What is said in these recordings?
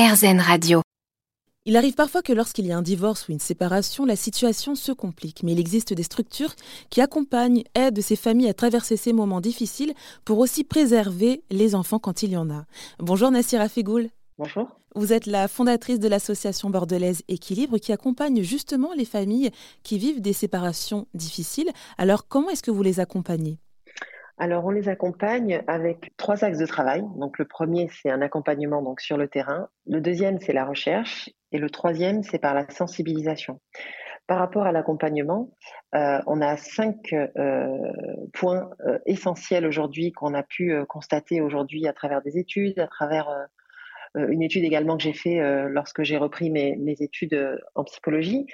RZN Radio. Il arrive parfois que lorsqu'il y a un divorce ou une séparation, la situation se complique, mais il existe des structures qui accompagnent, aident ces familles à traverser ces moments difficiles pour aussi préserver les enfants quand il y en a. Bonjour Nassira Fegoul. Bonjour. Vous êtes la fondatrice de l'association bordelaise Équilibre qui accompagne justement les familles qui vivent des séparations difficiles. Alors comment est-ce que vous les accompagnez? Alors, on les accompagne avec trois axes de travail. Donc, le premier, c'est un accompagnement donc sur le terrain. Le deuxième, c'est la recherche. Et le troisième, c'est par la sensibilisation. Par rapport à l'accompagnement, euh, on a cinq euh, points euh, essentiels aujourd'hui qu'on a pu constater aujourd'hui à travers des études, à travers une étude également que j'ai fait euh, lorsque j'ai repris mes, études euh, en psychologie,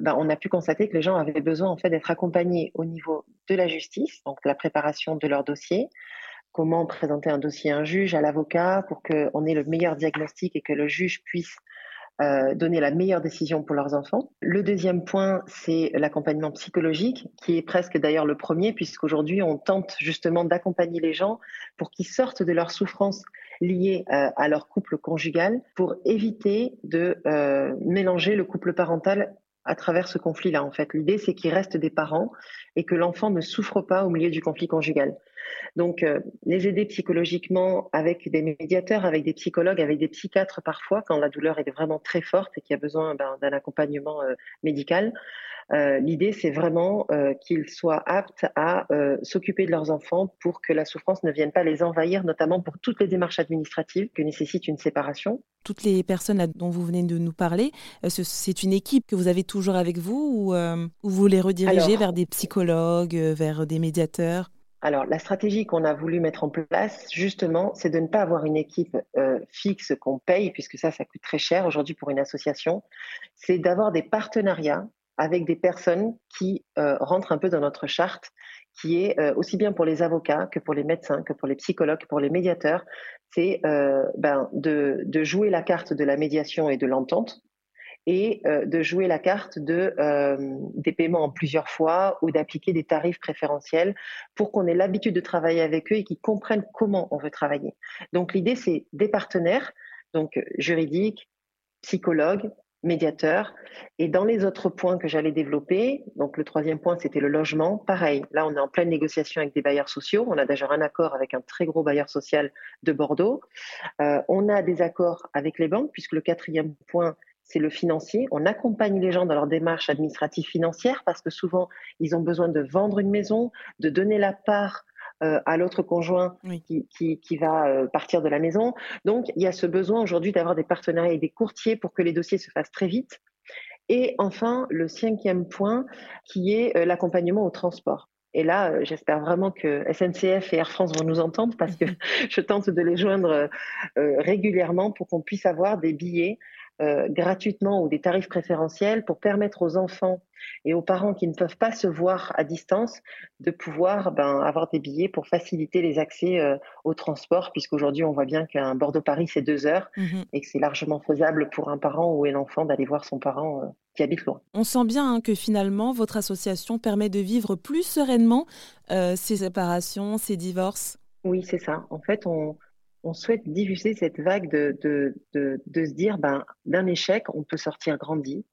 ben, on a pu constater que les gens avaient besoin en fait d'être accompagnés au niveau de la justice, donc la préparation de leur dossier, comment présenter un dossier à un juge, à l'avocat, pour qu'on ait le meilleur diagnostic et que le juge puisse donner la meilleure décision pour leurs enfants. Le deuxième point, c'est l'accompagnement psychologique, qui est presque d'ailleurs le premier, puisqu'aujourd'hui, on tente justement d'accompagner les gens pour qu'ils sortent de leur souffrance liées euh, à leur couple conjugal pour éviter de euh, mélanger le couple parental à travers ce conflit-là. En fait, l'idée c'est qu'ils restent des parents et que l'enfant ne souffre pas au milieu du conflit conjugal. Donc, euh, les aider psychologiquement avec des médiateurs, avec des psychologues, avec des psychiatres parfois, quand la douleur est vraiment très forte et qu'il y a besoin ben, d'un accompagnement médical. Euh, l'idée, c'est vraiment euh, qu'ils soient aptes à euh, s'occuper de leurs enfants pour que la souffrance ne vienne pas les envahir, notamment pour toutes les démarches administratives que nécessite une séparation. Toutes les personnes dont vous venez de nous parler, c'est une équipe que vous avez toujours avec vous ou, vous les redirigez vers des psychologues, vers des médiateurs? Alors, la stratégie qu'on a voulu mettre en place, justement, c'est de ne pas avoir une équipe fixe qu'on paye, puisque ça, ça coûte très cher aujourd'hui pour une association. C'est d'avoir des partenariats avec des personnes qui euh, rentrent un peu dans notre charte, qui est euh, aussi bien pour les avocats que pour les médecins, que pour les psychologues, que pour les médiateurs, c'est euh, ben, de, de, jouer la carte de la médiation et de l'entente et de jouer la carte de des paiements en plusieurs fois ou d'appliquer des tarifs préférentiels pour qu'on ait l'habitude de travailler avec eux et qu'ils comprennent comment on veut travailler. Donc l'idée c'est des partenaires donc juridiques, psychologues, médiateur. Et dans les autres points que j'allais développer, donc le troisième point, c'était le logement. Pareil, là, on est en pleine négociation avec des bailleurs sociaux. On a déjà un accord avec un très gros bailleur social de Bordeaux. Euh, on a des accords avec les banques, puisque le quatrième point, c'est le financier. On accompagne les gens dans leur démarche administrative financière parce que souvent, ils ont besoin de vendre une maison, de donner la part euh, à l'autre conjoint qui, qui, qui, va euh, partir de la maison. Donc, il y a ce besoin aujourd'hui d'avoir des partenariats et des courtiers pour que les dossiers se fassent très vite. Et enfin, le cinquième point, qui est euh, l'accompagnement au transport. Et là, j'espère vraiment que SNCF et Air France vont nous entendre parce que je tente de les joindre régulièrement pour qu'on puisse avoir des billets euh, gratuitement ou des tarifs préférentiels pour permettre aux enfants et aux parents qui ne peuvent pas se voir à distance de pouvoir ben, avoir des billets pour faciliter les accès euh, au transport, puisqu'aujourd'hui on voit bien qu'un Bordeaux-Paris c'est deux heures mhm. et que c'est largement faisable pour un parent ou un enfant d'aller voir son parent euh, qui habite loin. On sent bien hein, que finalement votre association permet de vivre plus sereinement ces séparations, ces divorces. Oui, c'est ça. En fait, on, on souhaite diffuser cette vague de, de, se dire, ben, d'un échec, on peut sortir grandi,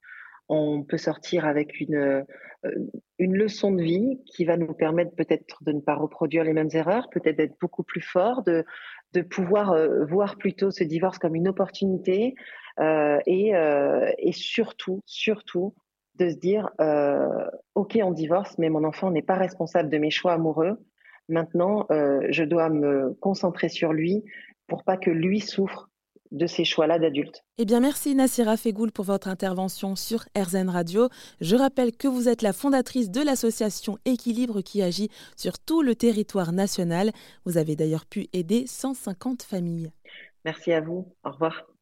on peut sortir avec une, euh, une leçon de vie qui va nous permettre peut-être de ne pas reproduire les mêmes erreurs, peut-être d'être beaucoup plus fort, de, de pouvoir euh, voir plutôt ce divorce comme une opportunité euh, et, et surtout, surtout, de se dire, OK, on divorce, mais mon enfant n'est pas responsable de mes choix amoureux. Maintenant, euh, je dois me concentrer sur lui pour pas que lui souffre de ces choix-là d'adulte. Eh bien, merci Nassira Fegoul pour votre intervention sur RZN Radio. Je rappelle que vous êtes la fondatrice de l'association Équilibre qui agit sur tout le territoire national. Vous avez d'ailleurs pu aider 150 familles. Merci à vous. Au revoir.